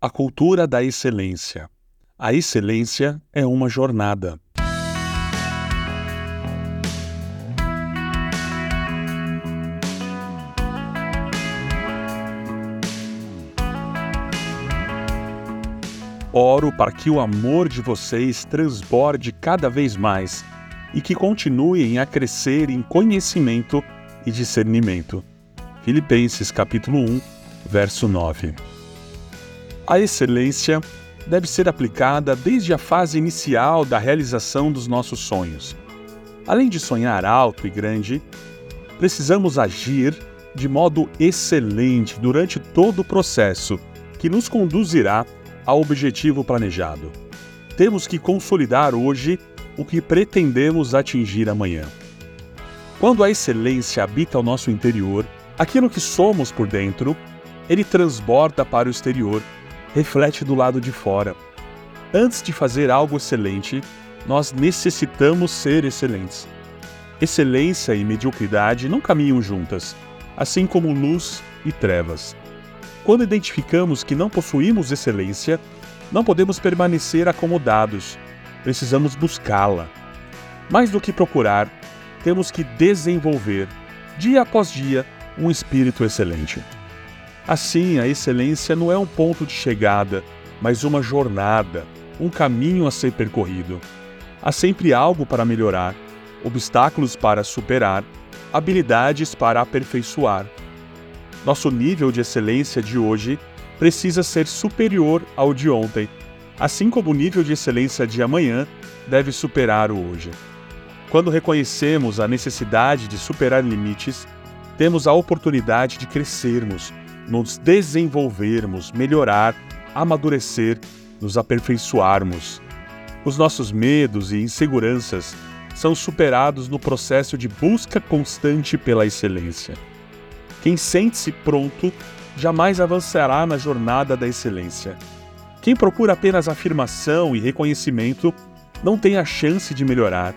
A cultura da excelência. A excelência é uma jornada. Oro para que o amor de vocês transborde cada vez mais e que continuem a crescer em conhecimento e discernimento. Filipenses capítulo 1, verso 9. A excelência deve ser aplicada desde a fase inicial da realização dos nossos sonhos. Além de sonhar alto e grande, precisamos agir de modo excelente durante todo o processo que nos conduzirá ao objetivo planejado. Temos que consolidar hoje o que pretendemos atingir amanhã. Quando a excelência habita o nosso interior, aquilo que somos por dentro, ele transborda para o exterior, reflete do lado de fora. Antes de fazer algo excelente, nós necessitamos ser excelentes. Excelência e mediocridade não caminham juntas, assim como luz e trevas. Quando identificamos que não possuímos excelência, não podemos permanecer acomodados. Precisamos buscá-la. Mais do que procurar, temos que desenvolver, dia após dia, um espírito excelente. Assim, a excelência não é um ponto de chegada, mas uma jornada, um caminho a ser percorrido. Há sempre algo para melhorar, obstáculos para superar, habilidades para aperfeiçoar. Nosso nível de excelência de hoje precisa ser superior ao de ontem, assim como o nível de excelência de amanhã deve superar o hoje. Quando reconhecemos a necessidade de superar limites, temos a oportunidade de crescermos, nos desenvolvermos, melhorar, amadurecer, nos aperfeiçoarmos. Os nossos medos e inseguranças são superados no processo de busca constante pela excelência. Quem sente-se pronto jamais avançará na jornada da excelência. Quem procura apenas afirmação e reconhecimento não tem a chance de melhorar.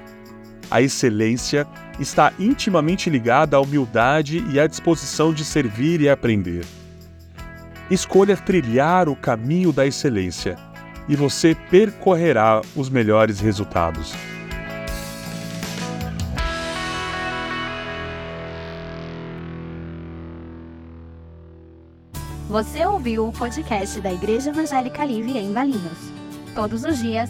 A excelência está intimamente ligada à humildade e à disposição de servir e aprender. Escolha trilhar o caminho da excelência e você percorrerá os melhores resultados. Você ouviu o podcast da Igreja Evangélica Livre em Valinhos. Todos os dias,